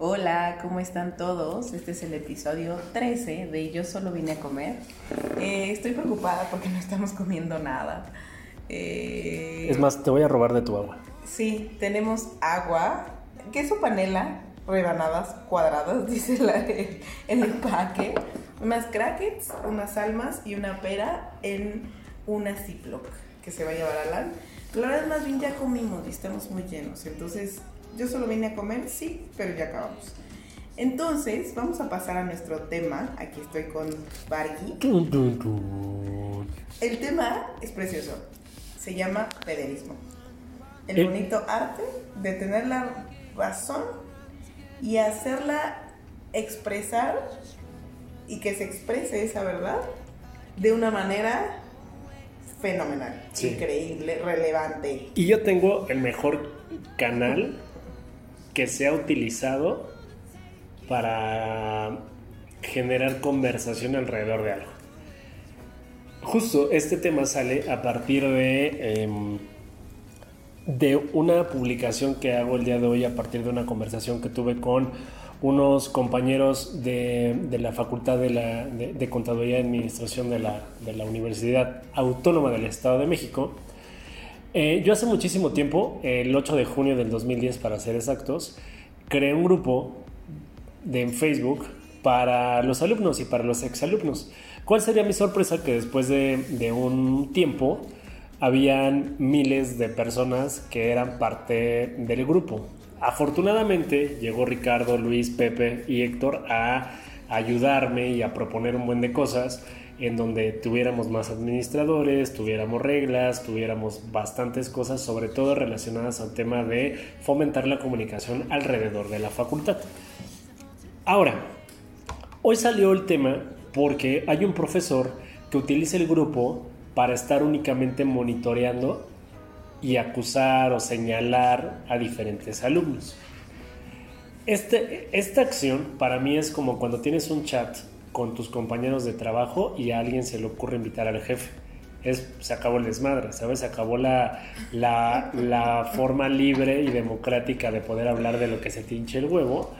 Hola, ¿cómo están todos? Este es el episodio 13 de Yo solo vine a comer. Eh, estoy preocupada porque no estamos comiendo nada. Eh, es más, te voy a robar de tu agua. Sí, tenemos agua, queso panela, rebanadas cuadradas, dice el, el empaque, unas crackets, unas almas y una pera en una Ziploc que se va a llevar a Alan. La verdad, más bien ya comimos y estamos muy llenos. Entonces, yo solo vine a comer, sí, pero ya acabamos. Entonces, vamos a pasar a nuestro tema. Aquí estoy con Barky. El tema es precioso. Se llama federismo. El bonito arte de tener la razón y hacerla expresar y que se exprese esa verdad de una manera fenomenal, increíble, relevante. Y yo tengo el mejor canal que se ha utilizado para generar conversación alrededor de algo. Justo este tema sale a partir de, em, de una publicación que hago el día de hoy a partir de una conversación que tuve con unos compañeros de, la Facultad de, la, Contaduría y Administración de la, Universidad Autónoma del Estado de México. Eh, yo hace muchísimo tiempo, el 8 de junio del 2010 para ser exactos, creé un grupo de, en Facebook para los alumnos y para los exalumnos. ¿Cuál sería mi sorpresa? Que después de, de un tiempo habían miles de personas que eran parte del grupo. Afortunadamente llegó Ricardo, Luis, Pepe y Héctor a ayudarme y a proponer un buen de cosas en donde tuviéramos más administradores, tuviéramos reglas, tuviéramos bastantes cosas, sobre todo relacionadas al tema de fomentar la comunicación alrededor de la facultad. Ahora, hoy salió el tema porque hay un profesor que utiliza el grupo para estar únicamente monitoreando y acusar o señalar a diferentes alumnos. Este, esta acción para mí es como cuando tienes un chat con tus compañeros de trabajo y a alguien se le ocurre invitar al jefe. Es, se acabó el desmadre, ¿sabes? Se acabó la, la, la forma libre y democrática de poder hablar de lo que se te hinche el huevo,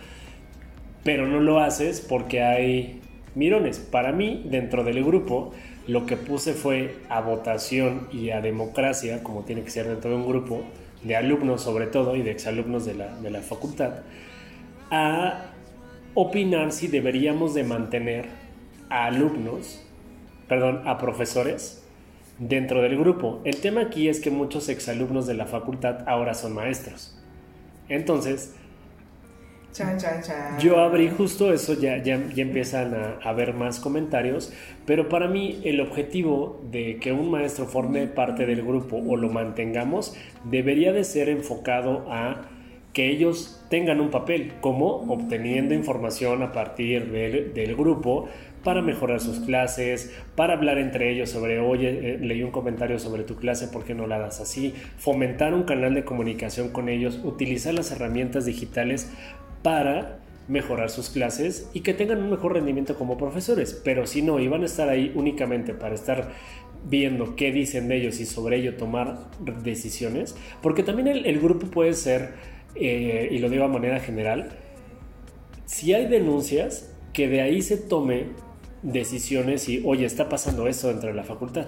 pero no lo haces porque hay mirones. Para mí, dentro del grupo, lo que puse fue a votación y a democracia, como tiene que ser dentro de un grupo, de alumnos sobre todo y de exalumnos de la, de la facultad, a opinar si deberíamos de mantener a alumnos, perdón, a profesores dentro del grupo. El tema aquí es que muchos exalumnos de la facultad ahora son maestros. Entonces, yo abrí justo eso, ya, ya, empiezan a, haber más comentarios, pero para mí el objetivo de que un maestro forme parte del grupo o lo mantengamos debería de ser enfocado a que ellos tengan un papel, como obteniendo información a partir del, grupo para mejorar sus clases, para hablar entre ellos sobre, oye, eh, leí un comentario sobre tu clase, ¿por qué no la das así? Fomentar un canal de comunicación con ellos, utilizar las herramientas digitales para mejorar sus clases y que tengan un mejor rendimiento como profesores. Pero si no, iban a estar ahí únicamente para estar viendo qué dicen de ellos y sobre ello tomar decisiones, porque también el, grupo puede ser, eh, y lo digo a manera general, si hay denuncias, que de ahí se tome decisiones y, oye, está pasando esto dentro de la facultad.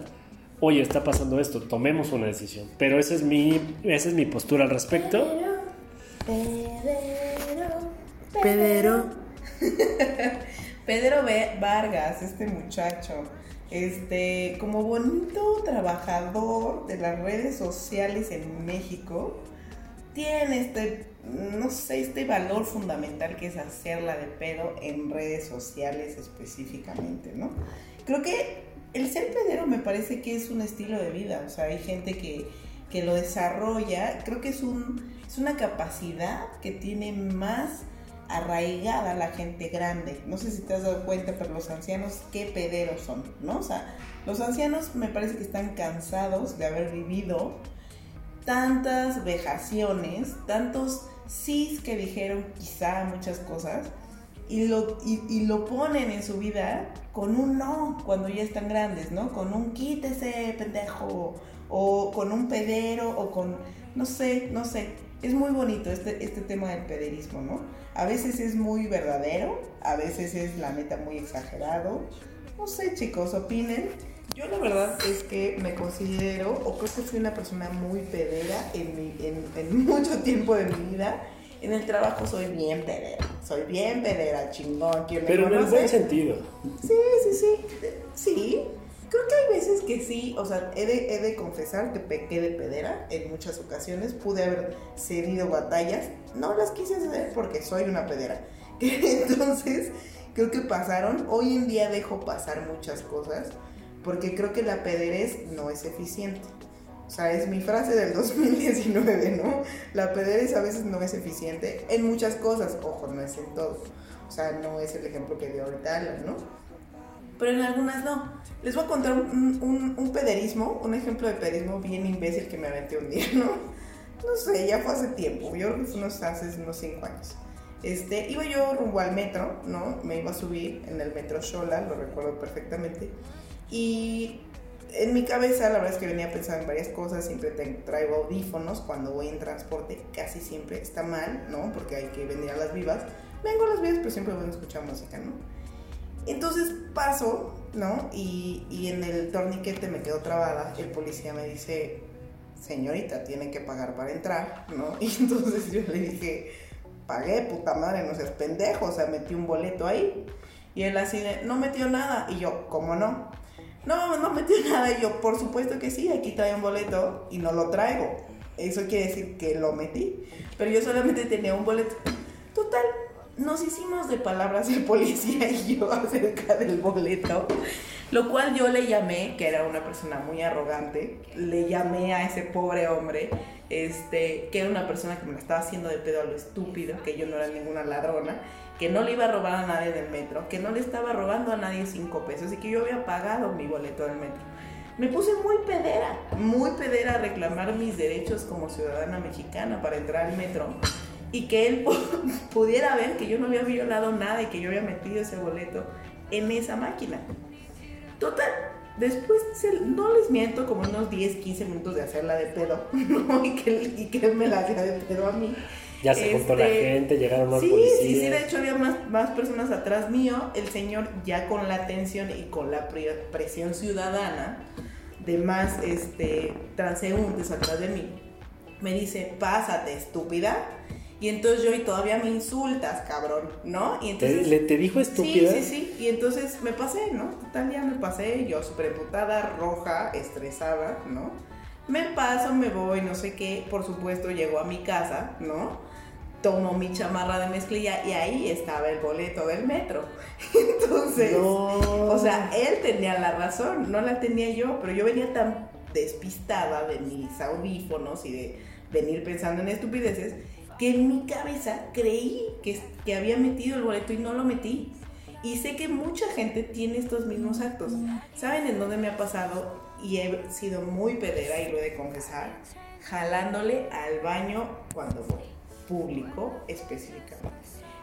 Oye, está pasando esto, tomemos una decisión. Pero esa es mi, esa es mi postura al respecto. Pedro. Pedro Vargas, este muchacho, este, como bonito trabajador de las redes sociales en México, tiene este, no sé, este valor fundamental que es hacerla de pedo en redes sociales específicamente, ¿no? Creo que el ser pedero me parece que es un estilo de vida, o sea, hay gente que, que lo desarrolla, creo que es, un, es una capacidad que tiene más arraigada la gente grande. No sé si te has dado cuenta, pero los ancianos qué pederos son, ¿no? O sea, los ancianos me parece que están cansados de haber vivido tantas vejaciones, tantos sí que dijeron quizá muchas cosas y lo, y, lo ponen en su vida con un no cuando ya están grandes, ¿no? Con un quítese, pendejo, o con un pedero, o con, no sé, no sé es muy bonito este, este tema del pederismo, ¿no? A veces es muy verdadero, a veces es la neta muy exagerado. No sé, chicos, opinen. Yo la verdad es que me considero, o creo que fui una persona muy pedera en, en, mucho tiempo de mi vida. En el trabajo soy bien pedera, soy bien pedera, chingón. Pero en el buen sentido. Sí, sí, sí. Sí, Creo que hay veces que sí, o sea, he de, confesar que pequé de pedera en muchas ocasiones. Pude haber cedido batallas. No las quise hacer porque soy una pedera. Entonces, creo que pasaron. Hoy en día dejo pasar muchas cosas porque creo que la pederez no es eficiente. O sea, es mi frase del 2019, ¿no? La pederez a veces no es eficiente en muchas cosas. Ojo, no es en todo. O sea, no es el ejemplo que dio ahorita ¿no? pero en algunas no. Les voy a contar un, un, pederismo, un ejemplo de pederismo bien imbécil que me aventé un día, ¿no? No sé, ya fue hace tiempo, yo creo que unos, hace unos 5 años. Este, iba yo rumbo al metro, ¿no? Me iba a subir en el metro Shola, lo recuerdo perfectamente. Y en mi cabeza, la verdad es que venía pensando en varias cosas, siempre traigo audífonos cuando voy en transporte, casi siempre está mal, ¿no? Porque hay que venir a las vivas. Vengo a las vivas, pero siempre voy a escuchar música, ¿no? Entonces paso, ¿no? Y, y, en el torniquete me quedo trabada. El policía me dice, señorita, tiene que pagar para entrar, ¿no? Y entonces yo le dije, pagué, puta madre, no seas pendejo, o sea, metí un boleto ahí. Y él así de, no metió nada. Y yo, ¿cómo no? No, no metió nada. Y yo, por supuesto que sí, aquí trae un boleto y no lo traigo. Eso quiere decir que lo metí. Pero yo solamente tenía un boleto. Total, nos hicimos de palabras el policía y yo acerca del boleto, lo cual yo le llamé, que era una persona muy arrogante, le llamé a ese pobre hombre, este, que era una persona que me estaba haciendo de pedo a lo estúpido, que yo no era ninguna ladrona, que no le iba a robar a nadie del metro, que no le estaba robando a nadie cinco pesos y que yo había pagado mi boleto del metro. Me puse muy pedera, muy pedera a reclamar mis derechos como ciudadana mexicana para entrar al metro y que él pudiera ver que yo no había violado nada y que yo había metido ese boleto en esa máquina. Total, después no les miento como unos 10, 15 minutos de hacerla de pedo, y, que, y que él me la hacía de pedo a mí. Ya se juntó la este, gente, llegaron más sí, policías. Sí, sí, de hecho había más, más personas atrás mío. El señor ya con la atención y con la presión ciudadana de más este, transeúntes atrás de mí, me dice, pásate, estúpida y entonces yo, y todavía me insultas, cabrón, ¿no? Y entonces, ¿Le, ¿Te dijo estúpida? Sí, sí, sí. Y entonces me pasé, ¿no? Total, día me pasé, yo súper emputada, roja, estresada, ¿no? Me paso, me voy, no sé qué. Por supuesto, llego a mi casa, ¿no? Tomo mi chamarra de mezclilla y ahí estaba el boleto del metro. Entonces, o sea, él tenía la razón, no la tenía yo, pero yo venía tan despistada de mis audífonos y de venir pensando en estupideces que en mi cabeza creí que, que había metido el boleto y no lo metí. Y sé que mucha gente tiene estos mismos actos. ¿Saben en dónde me ha pasado? Y he sido muy pedera y lo he de confesar. Jalándole al baño cuando voy. Público específicamente.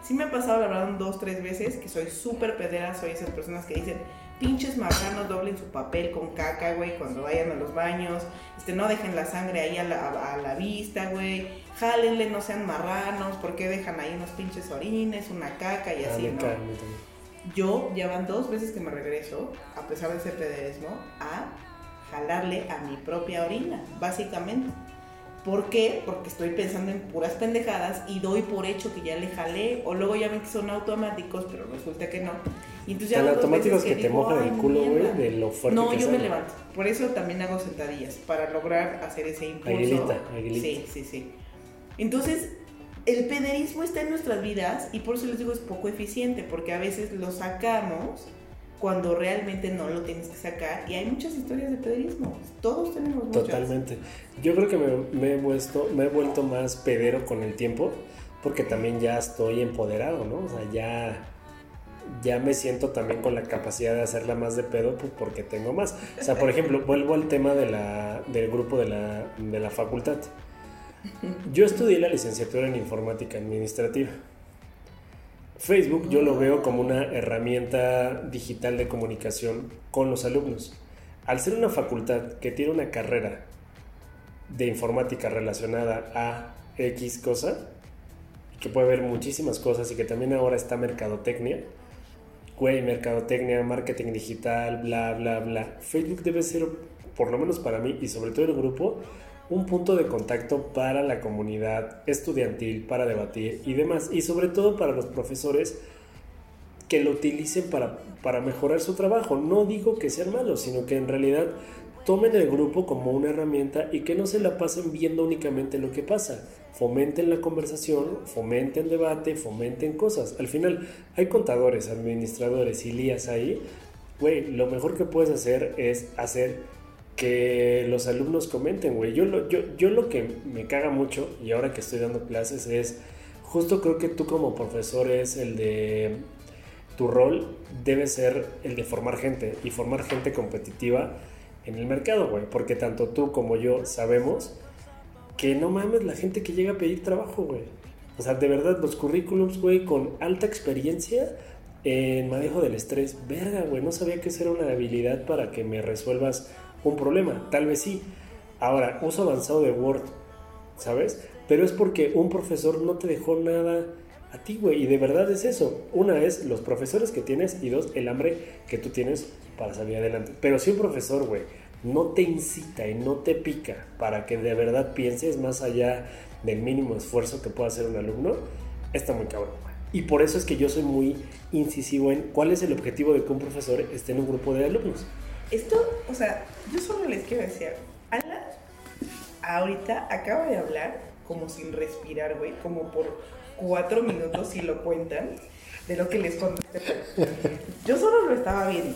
Sí me ha pasado, la verdad, dos, tres veces que soy súper pedera. Soy esas personas que dicen, pinches marranos doblen su papel con caca, güey, cuando vayan a los baños. Este, no dejen la sangre ahí a la, a la vista, güey. Jálenle, no sean marranos. ¿Por qué dejan ahí unos pinches orines, una caca y así, ¿no? Yo ya van dos veces que me regreso, a pesar de ese pederismo, a jalarle a mi propia orina, básicamente. ¿Por qué? Porque estoy pensando en puras pendejadas y doy por hecho que ya le jalé, o luego ya ven que son automáticos, pero resulta que no. Y entonces ya automáticos que, te mojan el culo, güey, de lo fuerte No, yo me levanto. Por eso también hago sentadillas, para lograr hacer ese impulso. Aguilita, aguilita. Sí, sí, sí. Entonces, el pederismo está en nuestras vidas y por eso les digo es poco eficiente, porque a veces lo sacamos cuando realmente no lo tienes que sacar. Y hay muchas historias de pederismo. Todos tenemos muchas. Totalmente. Yo creo que me, he vuelto, me he vuelto más pedero con el tiempo porque también ya estoy empoderado, ¿no? O sea, ya, ya me siento también con la capacidad de hacerla más de pedo pues, porque tengo más. O sea, por ejemplo, vuelvo al tema de la, del grupo de la, de la facultad. Yo estudié la licenciatura en informática administrativa. Facebook yo lo veo como una herramienta digital de comunicación con los alumnos. Al ser una facultad que tiene una carrera de informática relacionada a X cosa, que puede ver muchísimas cosas y que también ahora está mercadotecnia. Güey, mercadotecnia, marketing digital, bla, bla, bla. Facebook debe ser, por lo menos para mí y sobre todo el grupo, un punto de contacto para la comunidad estudiantil, para debatir y demás. Y sobre todo para los profesores que lo utilicen para, para mejorar su trabajo. No digo que sean malos, sino que en realidad tomen el grupo como una herramienta y que no se la pasen viendo únicamente lo que pasa. Fomenten la conversación, fomenten debate, fomenten cosas. Al final hay contadores, administradores y lías ahí. Güey, lo mejor que puedes hacer es hacer que los alumnos comenten, güey. Yo lo, yo, yo lo que me caga mucho, y ahora que estoy dando clases, es justo creo que tú como profesor es el de tu rol debe ser el de formar gente y formar gente competitiva en el mercado, güey. Porque tanto tú como yo sabemos que no mames la gente que llega a pedir trabajo, güey. O sea, de verdad, los currículums, güey, con alta experiencia en manejo del estrés. Verga, güey, no sabía que esa era una habilidad para que me resuelvas un problema. Tal vez sí. Ahora, uso avanzado de Word, ¿sabes? Pero es porque un profesor no te dejó nada a ti, güey. Y de verdad es eso. Una es los profesores que tienes y dos, el hambre que tú tienes para salir adelante. Pero si un profesor, güey, no te incita y no te pica para que de verdad pienses más allá del mínimo esfuerzo que pueda hacer un alumno, está muy cabrón. Y por eso es que yo soy muy incisivo en cuál es el objetivo de que un profesor esté en un grupo de alumnos. Esto, o sea, yo solo les quiero decir, Alan ahorita acaba de hablar como sin respirar, güey, como por cuatro minutos si lo cuentan, de lo que les conté. Yo solo lo estaba viendo.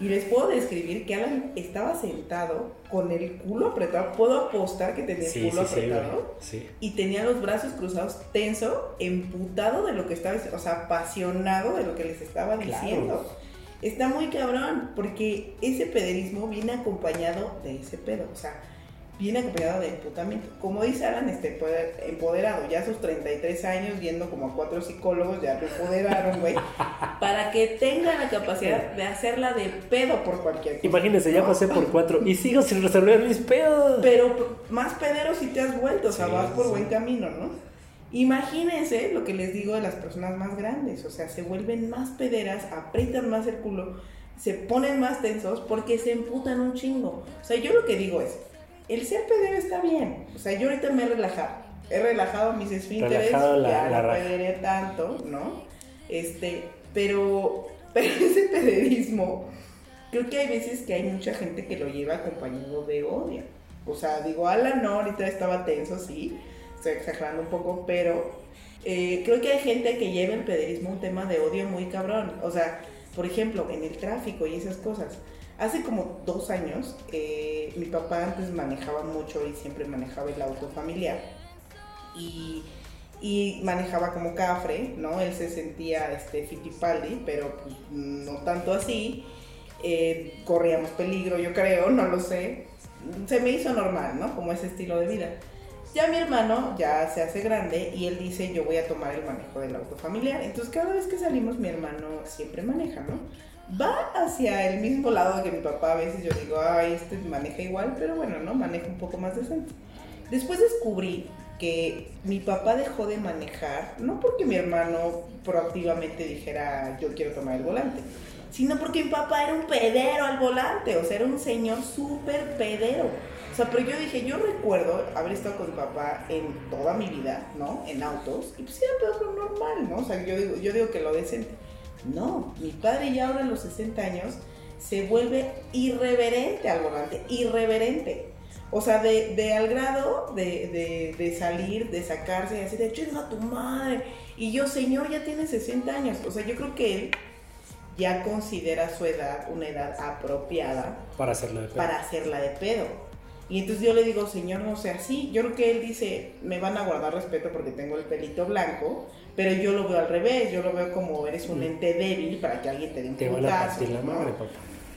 Y les puedo describir que Alan estaba sentado con el culo apretado. Puedo apostar que tenía el culo apretado. y tenía los brazos cruzados, tenso, emputado de lo que estaba, o sea, apasionado de lo que les estaba diciendo. Está muy cabrón, porque ese pederismo viene acompañado de ese pedo. O sea, viene acompañado de emputamiento. Como dice Alan, este empoderado, ya a sus 33 años, viendo como a cuatro psicólogos, ya lo empoderaron, güey, para que tenga la capacidad de hacerla de pedo por cualquier cosa. Imagínense, ya pasé por cuatro y sigo sin resolver mis pedos. Pero más pedero si te has vuelto, o sea, vas por buen camino, ¿no? Imagínense lo que les digo de las personas más grandes, o sea, se vuelven más pederas, aprietan más el culo, se ponen más tensos porque se emputan un chingo. O sea, yo lo que digo es, el ser pedero está bien. O sea, yo ahorita me he relajado. He relajado mis esfínteres, ya no pederé tanto, ¿no? Este, pero, pero ese pederismo, creo que hay veces que hay mucha gente que lo lleva acompañado de odio. O sea, digo, Alan no, ahorita estaba tenso, sí, estoy exagerando un poco, pero eh, creo que hay gente que lleva el pederismo un tema de odio muy cabrón. O sea, por ejemplo, en el tráfico y esas cosas Hace como dos años, eh, mi papá antes manejaba mucho y siempre manejaba el auto familiar. Y, manejaba como cafre, ¿no? Él se sentía este, Fittipaldi, pero pues, no tanto así. Eh, corríamos peligro, yo creo, no lo sé. Se me hizo normal, ¿no? Como ese estilo de vida. Ya mi hermano ya se hace grande y él dice, yo voy a tomar el manejo del auto familiar. Entonces cada vez que salimos mi hermano siempre maneja, ¿no? va hacia el mismo lado que mi papá. A veces yo digo, ay, este maneja igual, pero bueno, ¿no? Maneja un poco más decente. Después descubrí que mi papá dejó de manejar, no porque mi hermano proactivamente dijera, yo quiero tomar el volante, sino porque mi papá era un pedero al volante, o sea, era un señor súper pedero. O sea, pero yo dije, yo recuerdo haber estado con mi papá en toda mi vida, ¿no? En autos, y pues era todo normal, ¿no? O sea, yo digo, yo digo que lo decente. No, mi padre ya ahora a los 60 años se vuelve irreverente al volante, irreverente. O sea, de, al grado de, salir, de sacarse y así de chinga tu madre. Y yo, señor, ya tiene 60 años. O sea, yo creo que él ya considera su edad una edad apropiada para hacerla de pedo. Para hacerla de pedo. Y entonces yo le digo, señor, no sea así. Yo creo que él dice, me van a guardar respeto porque tengo el pelito blanco, pero yo lo veo al revés, yo lo veo como eres un mm. ente débil para que alguien te dé un Te van a la madre, papá.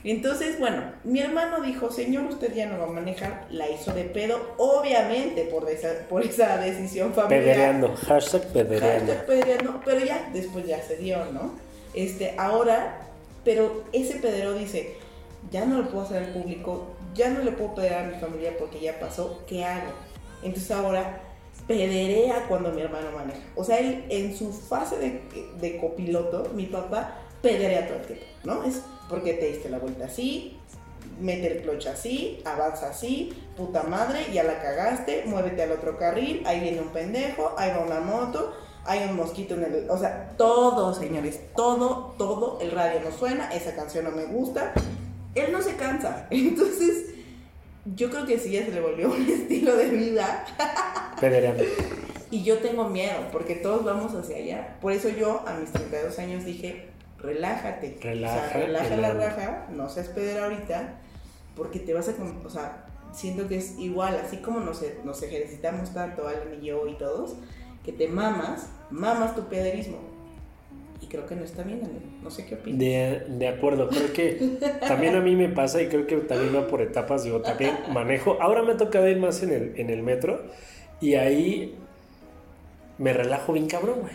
Entonces, bueno, mi hermano dijo, señor, usted ya no va a manejar, la hizo de pedo, obviamente por esa, por esa decisión familiar. Pedereando, hashtag pedereando. Hashtag pedereando, pero ya, después ya se dio, ¿no? Este, ahora, pero ese pedero dice, ya no lo puedo hacer al público, ya no le puedo pedir a mi familia porque ya pasó, ¿qué hago? Entonces ahora pederea cuando mi hermano maneja. O sea, él en su fase de, de copiloto, mi papá pederea todo el tiempo, ¿no? Es porque te diste la vuelta así, mete el clutch así, avanza así, puta madre, ya la cagaste, muévete al otro carril, ahí viene un pendejo, ahí va una moto, hay un mosquito en el... O sea, todo, señores, todo, todo, el radio no suena, esa canción no me gusta, él no se cansa, entonces yo creo que sí ya se le volvió un estilo de vida. Y yo tengo miedo, porque todos vamos hacia allá. Por eso yo a mis 32 años dije, relájate. Relaja, o sea, relaja la raja, no seas pedera ahorita, porque te vas a... O sea, siento que es igual, así como nos, e- nos ejercitamos tanto, Alan y yo y todos, que te mamas, mamas tu pederismo. Y creo que no está bien, amigo. No sé qué opinas. De, de acuerdo, creo que también a mí me pasa y creo que también va por etapas, digo, también manejo. Ahora me ha tocado ir más en el, en el metro y ahí me relajo bien cabrón, güey.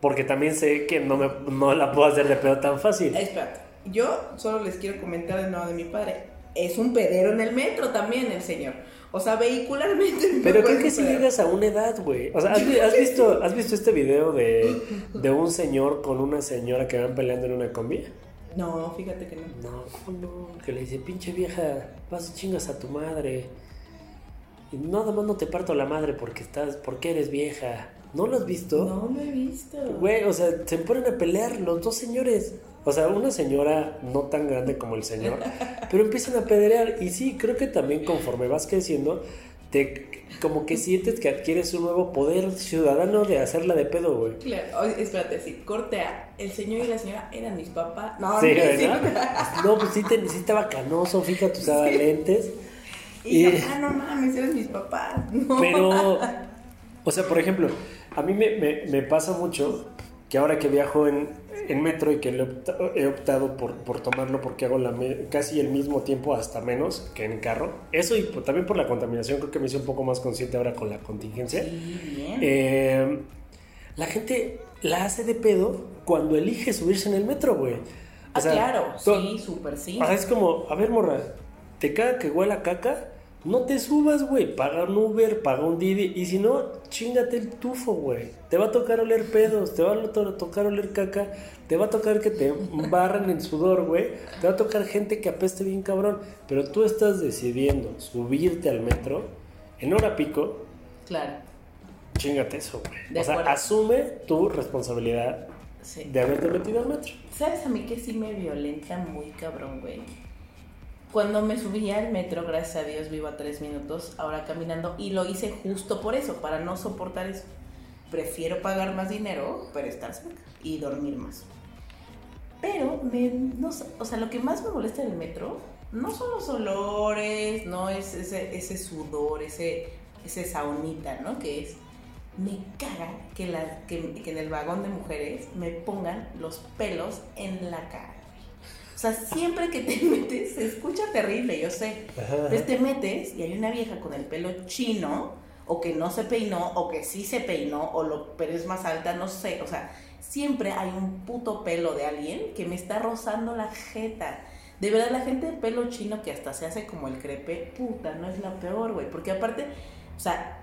Porque también sé que no, me, no la puedo hacer de pedo tan fácil. Espérate, yo solo les quiero comentar de nuevo de mi padre. Es un pedero en el metro también el señor. O sea, vehicularmente. Pero creo que si llegas a una edad, güey. O sea, ¿has, vi- has visto, ¿has visto este video de, de un señor con una señora que van peleando en una combi? No, fíjate que no. No, ¿cómo no? Que le dice, pinche vieja, vas chingas a tu madre. Y nada más no te parto la madre porque estás, porque eres vieja. ¿No lo has visto? No lo he visto. Güey, o sea, se ponen a pelear los dos señores. O sea, una señora no tan grande como el señor, pero empiezan a pederear. Y sí, creo que también conforme vas creciendo, te como que sientes que adquieres un nuevo poder ciudadano de hacerla de pedo, güey. Claro, oye, espérate, sí, corte A. El señor y la señora eran mis papás. No, Sí, no, sí. No, pues sí, te, sí estaba canoso, fíjate, usaba lentes. Y yo, Y- ah, no mames, eran mis papás. No. Pero, o sea, por ejemplo, a mí me, me- me pasa mucho que ahora que viajo en, en metro y que he opta- he optado por, por tomarlo porque hago la casi el mismo tiempo, hasta menos que en carro. Eso y por- también por la contaminación, creo que me hice un poco más consciente ahora con la contingencia. Sí, bien. Eh, la gente la hace de pedo cuando elige subirse en el metro, güey. Ah, sea, claro, sí, súper sí. Ajá, es como, a ver, morra, ¿te caga que huela caca? No te subas, güey. Paga un Uber, paga un Didi. Y si no, chingate el tufo, güey. Te va a tocar oler pedos, te va a to- tocar oler caca, te va a tocar que te barran el sudor, güey. Te va a tocar gente que apeste bien cabrón. Pero tú estás decidiendo subirte al metro en hora pico, Claro, chingate eso, güey. O sea, asume tu responsabilidad sí. de haberte metido al metro. ¿Sabes a mí que sí me violenta muy cabrón, güey? Cuando me subía al metro, gracias a Dios vivo a tres minutos ahora caminando y lo hice justo por eso, para no soportar eso. Prefiero pagar más dinero, pero estar cerca y dormir más. Pero, me, no o sea, lo que más me molesta del metro no son los olores, no es ese, ese sudor, ese, ese saunita, ¿no? Que es, me caga que, la, que, que en el vagón de mujeres me pongan los pelos en la cara. O sea, siempre que te metes, se escucha terrible, yo sé. Ajá, Entonces te metes y hay una vieja con el pelo chino, o que no se peinó, o que sí se peinó, o lo, pero es más alta, no sé. O sea, siempre hay un puto pelo de alguien que me está rozando la jeta. De verdad, la gente de pelo chino que hasta se hace como el crepe, puta, no es la peor, güey. Porque aparte, o sea,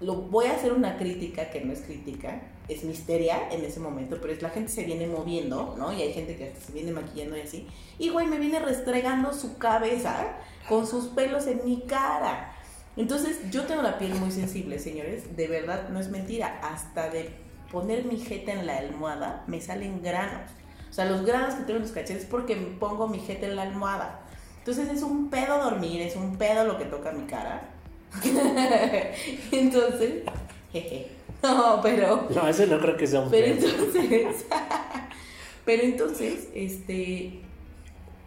lo voy a hacer una crítica que no es crítica, es misteria en ese momento, pero es la gente se viene moviendo, ¿no? Y hay gente que se viene maquillando y así. Y güey, me viene restregando su cabeza con sus pelos en mi cara. Entonces, yo tengo la piel muy sensible, señores, de verdad, no es mentira, hasta de poner mi jeta en la almohada me salen granos. O sea, los granos que tengo en los cachetes es porque pongo mi jeta en la almohada. Entonces es un pedo dormir, es un pedo lo que toca mi cara. Entonces, jeje. No, pero No, ese no creo que sea un pero pedo. entonces, pero entonces, este,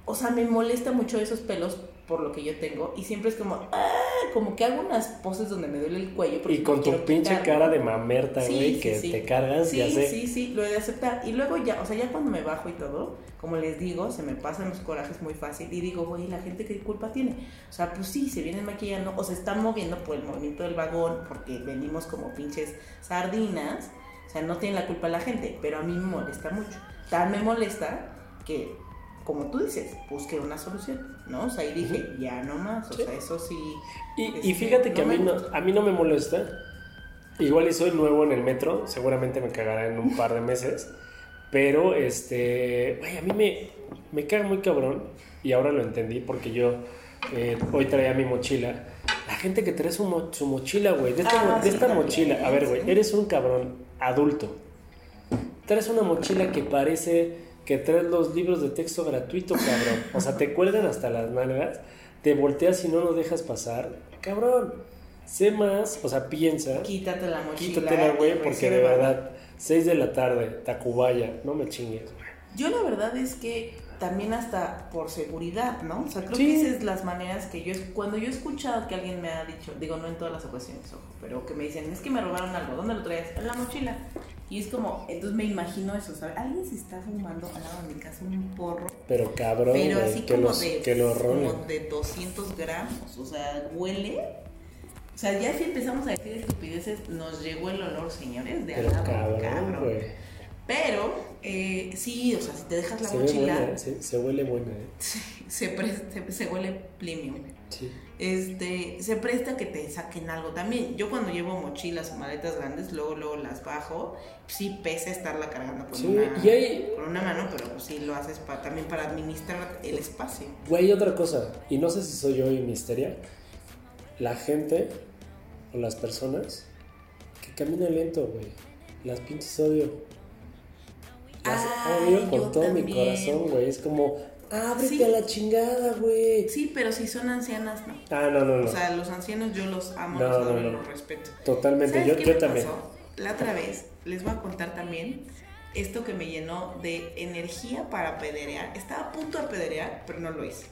o sea, me molesta mucho esos pelos por lo que yo tengo y siempre es como, ah, como que hago unas poses donde me duele el cuello. Y con tu pinche quitar, cara de mamerta, Sí, güey, sí, que sí. te cargas, Sí, ya sé. sí, sí, lo he de aceptar. Y luego ya, o sea, ya cuando me bajo y todo, como les digo, se me pasan los corajes muy fácil y digo, güey, la gente qué culpa tiene. O sea, pues sí, se vienen maquillando o se están moviendo por el movimiento del vagón porque venimos como pinches sardinas. O sea, no tiene la culpa la gente, pero a mí me molesta mucho. Tan me molesta que, como tú dices, busqué una solución, ¿no? O sea, y dije, ya no más. O Sí. sea, eso sí. Y, Este, y fíjate que no a mí no, a mí no me molesta Igual y soy nuevo en el metro, seguramente me cagará en un par de meses. Pero, este, güey, a mí me, me caga muy cabrón. Y ahora lo entendí porque yo eh, hoy traía mi mochila. La gente que trae su, mo- su mochila, güey, de esta, Ah, sí, esta mochila. A ver, güey, sí. eres un cabrón adulto. Traes una mochila que parece que traes los libros de texto gratuito, cabrón. O sea, te cuelgan hasta las nalgas, te volteas y no nos dejas pasar. Cabrón, sé más, o sea, piensa. Quítate la mochila. Quítatela, güey, porque de verdad, 6 de la tarde, Tacubaya, no me chingues, güey. Yo la verdad es que también hasta por seguridad, ¿no? O sea, creo Sí. que esas es las maneras que yo, cuando yo he escuchado que alguien me ha dicho, digo, no en todas las ocasiones, ojo, pero que me dicen, es que me robaron algo, ¿dónde lo traes? En la mochila. Y es como, entonces me imagino eso, ¿sabes? Alguien se está fumando al lado de mi casa un porro, Pero cabrón, pero así que, como, los, de, que lo como de 200 gramos, o sea, huele. O sea, ya si empezamos a decir estupideces, nos llegó el olor, señores, de al Pero lado, cabrón, cabrón. güey. Pero, eh, sí, o sea, si te dejas la Se mochila, buena, ¿eh? se, se huele buena, ¿eh? se, pre- se, se huele premium. Sí. Este, se presta que te saquen algo también. Yo cuando llevo mochilas o maletas grandes, luego, luego las bajo. Sí pesa estarla cargando con, Sí, una, y hay- con una mano, pero pues sí lo haces pa- también para administrar el espacio. Güey, otra cosa, y no sé si soy yo y mi histeria, la gente o las personas que caminan lento, güey. Las pinches odio. Las Ay, odio con todo mi corazón, güey. Es como, ábrete Sí. a la chingada, güey. Sí, pero si son ancianas, no. Ah, no, no, no. O sea, los ancianos yo los amo, No, los no, adoro y no. los respeto. Totalmente, ¿Sabes yo, yo también. pasó? La otra vez les voy a contar también esto que me llenó de energía para apedrear. Estaba a punto de apedrear, pero no lo hice.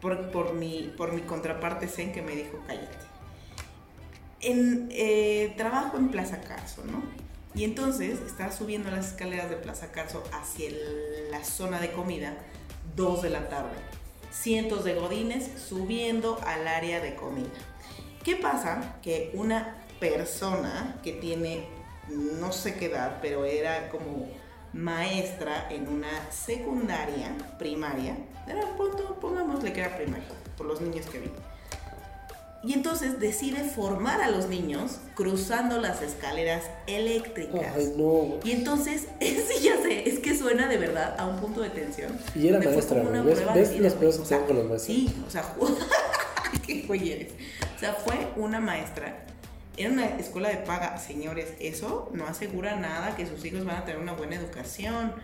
Por, por, mi, por mi contraparte Zen que me dijo, cállate. En, eh, trabajo en Plaza Carso, ¿no? Y entonces estaba subiendo las escaleras de Plaza Carso hacia el- la zona de comida, 2 de la tarde. Cientos de godines subiendo al área de comida. ¿Qué pasa? Que una persona que tiene no sé qué edad, pero era como maestra en una secundaria primaria, era punto, pongámosle que era primaria, por los niños que vi. Y entonces decide formar a los niños cruzando las escaleras eléctricas. Ay, no. Y entonces, sí, ya sé, es que suena de verdad a un punto de tensión. Y era maestra, una. ¿Ves- ves güey. pedos que O sea, con los maestros? Sí, o sea, qué güey eres. O sea, fue una maestra. Era una escuela de paga, señores. Eso no asegura nada que sus hijos van a tener una buena educación.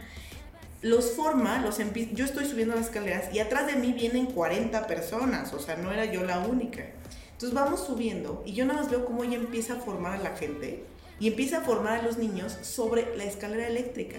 Los forma, los yo estoy subiendo las escaleras y atrás de mí vienen 40 personas, o sea, no era yo la única. Entonces vamos subiendo y yo nada más veo cómo ella empieza a formar a la gente y empieza a formar a los niños sobre la escalera eléctrica.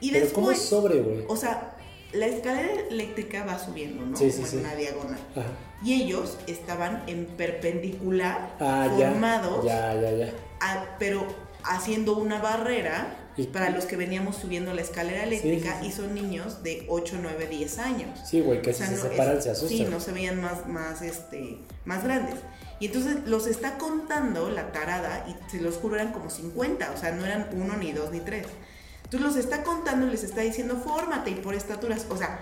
Y Pero ¿cómo después, es sobre, güey? o sea, la escalera eléctrica va subiendo, ¿no? Sí, sí, Como sí. en una diagonal. Ajá. Y ellos estaban en perpendicular, Ah, formados, Ya, ya, ya. a- pero haciendo una barrera Y- para los que veníamos subiendo la escalera eléctrica sí, sí. y son niños de 8, 9, 10 años. Sí, güey, que O sea, si se no separan es- se asustan. Sí, no se veían más, más, este, más grandes. Y entonces los está contando la tarada y se los juro eran como 50, o sea, no eran uno, ni dos, ni tres. Entonces los está contando y les está diciendo, fórmate y por estaturas. O sea,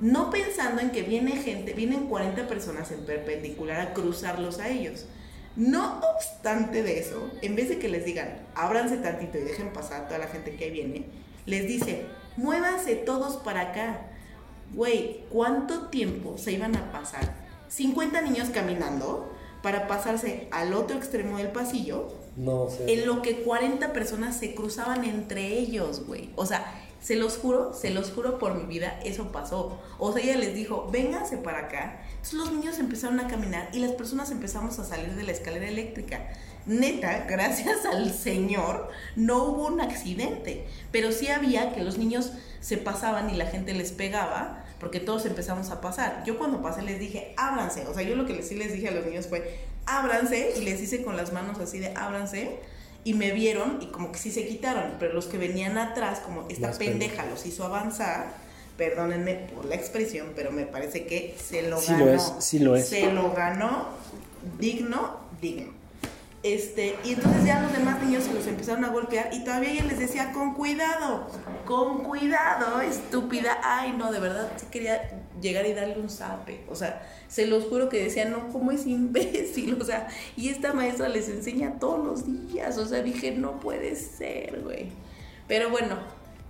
no pensando en que viene gente, vienen 40 personas en perpendicular a cruzarlos a ellos. No obstante de eso, en vez de que les digan, ábranse tantito y dejen pasar a toda la gente que viene, les dice, muévanse todos para acá. Güey, ¿cuánto tiempo se iban a pasar? 50 niños caminando para pasarse al otro extremo del pasillo, No sé. en lo que 40 personas se cruzaban entre ellos, güey. O sea, se los juro, se los juro por mi vida, eso pasó. O sea, ella les dijo, vénganse para acá. Entonces los niños empezaron a caminar y las personas empezamos a salir de la escalera eléctrica. Neta, gracias al Señor, no hubo un accidente. Pero sí había que los niños se pasaban y la gente les pegaba, porque todos empezamos a pasar. Yo cuando pasé les dije, ábranse. O sea, yo lo que les- sí les dije a los niños fue, ábranse. Y les hice con las manos así de, ábranse. Y me vieron y como que sí se quitaron. Pero los que venían atrás, como esta pendeja los hizo avanzar. Perdónenme por la expresión, pero me parece que se lo Sí ganó. lo es, sí lo es. Se lo ganó digno, digno. Este, y entonces ya los demás niños se los empezaron a golpear y todavía ella les decía, con cuidado, con cuidado, estúpida. Ay, no, de verdad, sí quería llegar y darle un zape. O sea, se los juro que decía, no, ¿cómo es imbécil? O sea, y esta maestra les enseña todos los días. O sea, dije, no puede ser, güey. Pero bueno,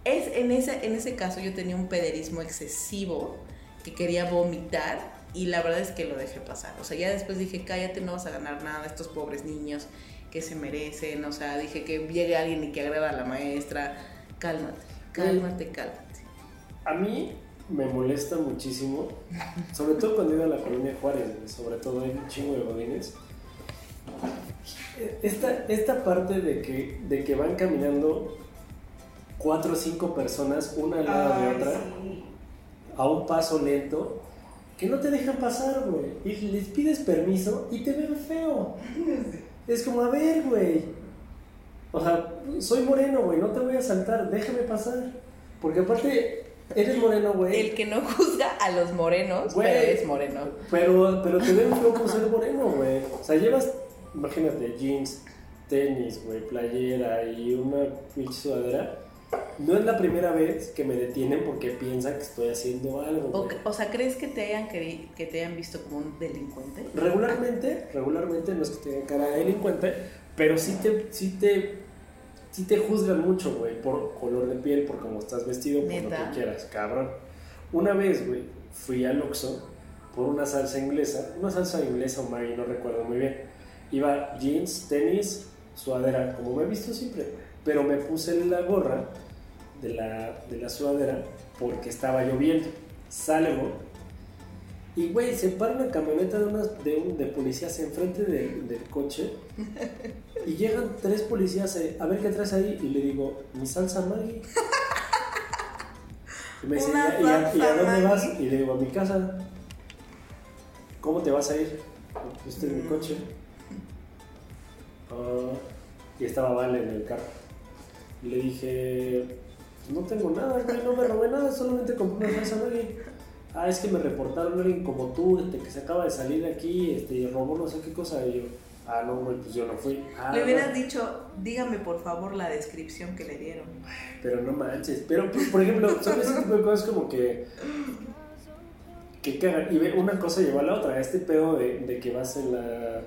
es, en, ese, en ese caso yo tenía un pederismo excesivo que quería vomitar y la verdad es que lo dejé pasar. O sea, ya después dije, cállate, no vas a ganar nada, estos pobres niños que se merecen. O sea, dije que llegue alguien y que agrada a la maestra. Cálmate, cálmate, cálmate. A mí me molesta muchísimo, sobre todo cuando iba a la colonia Juárez, sobre todo hay un chingo de godines. Esta, esta parte de que, de que van caminando cuatro o cinco personas, una al lado de otra, a un paso lento, que no te dejan pasar, güey. Y les pides permiso y te ven feo. Es como, a ver, güey. O sea, soy moreno, güey, no te voy a saltar, déjame pasar. Porque aparte, eres moreno, güey. El que no juzga a los morenos, pero es moreno. Pero, pero te ven feo por ser moreno, güey. O sea, llevas, imagínate, jeans, tenis, güey, playera y una pinche sudadera no es la primera vez que me detienen porque piensan que estoy haciendo algo. O, sea, ¿crees que te, hayan que te hayan visto como un delincuente? Regularmente, regularmente no es que tengan cara de delincuente, pero sí te, sí te, sí te juzgan mucho, güey, por color de piel, por cómo estás vestido, por lo que quieras, cabrón. Una vez, güey, fui al Oxxo por una salsa inglesa, una salsa inglesa o Mari, no recuerdo muy bien. Iba jeans, tenis, sudadera, como me he visto siempre, pero me puse la gorra de la, de la sudadera porque estaba lloviendo. Salgo y, güey, se para una camioneta de, unas, de, de policías enfrente del coche y llegan tres policías a, ver qué traes ahí y le digo, mi salsa Maggie. Y me dice, ¿y a, dónde vas? Y le digo, a mi casa. ¿Cómo te vas a ir? Este es mi coche. Ah, y estaba Vale en el carro. Y le dije, no tengo nada, güey, no me robé nada, solamente compré una salsa Maggi. Ah, es que me reportaron alguien como tú, este, que se acaba de salir de aquí, este, y robó no sé qué cosa. Y yo, ah, no, güey, pues yo no fui. Ah, le hubieras dicho, dígame por favor la descripción que le dieron. Pero no manches. Pero, por ejemplo, son ese tipo de cosas como que. que cagan. Y una cosa lleva a la otra. Este pedo de, de que vas en la,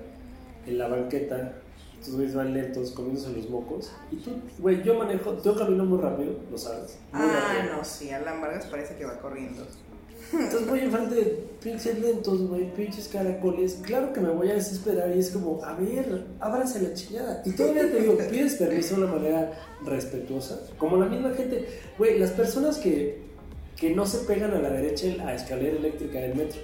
en la banqueta tus güeyes van lentos, comiéndose los mocos. Y tú, güey, yo manejo, yo camino muy rápido, lo sabes. ah, no, sí, Alan Vargas parece que va corriendo. Entonces voy enfrente de pinches lentos, güey, pinches caracoles. Claro que me voy a desesperar y es como, a ver, ábranse la chingada. Y todavía te digo, pides permiso de una manera respetuosa. Como la misma gente, güey, las personas que, que no se pegan a la derecha a escalera eléctrica del metro,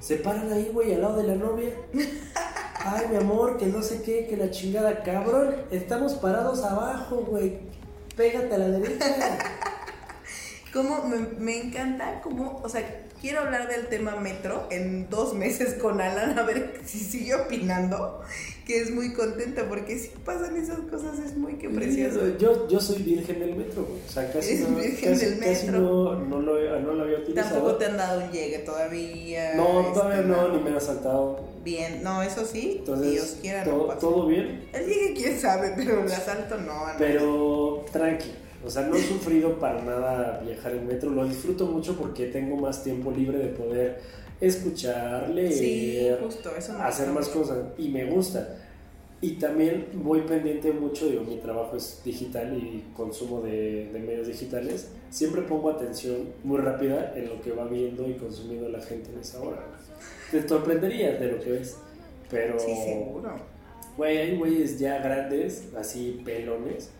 se paran ahí, güey, al lado de la novia. Ay, mi amor, que no sé qué, que la chingada, cabrón. Estamos parados abajo, güey. Pégate a la derecha. como me, me, encanta, como, o sea, quiero hablar del tema metro en dos meses con Alan, a ver si sigue opinando, que es muy contenta, porque si pasan esas cosas es muy que precioso. Yo, yo soy virgen del metro, güey. O sea, casi, no, virgen del metro. no, no, lo, no lo había utilizado. Tampoco te han dado un llegue todavía. No, todavía este, no, ni me han asaltado. Bien, no, eso sí, Entonces, Dios quiera no ¿Todo bien? El llegue quién sabe, pero el asalto no. Pero tranqui o sea, no he sufrido para nada viajar en metro, lo disfruto mucho porque tengo más tiempo libre de poder escuchar, leer, hacer más cosas y me gusta. Y también voy pendiente mucho, digo, mi trabajo es digital y consumo de, medios digitales. Siempre pongo atención muy rápida en lo que va viendo y consumiendo la gente en esa hora. Te sorprenderías de lo que ves, pero... Sí, seguro. Güey, hay güeyes ya grandes, así pelones,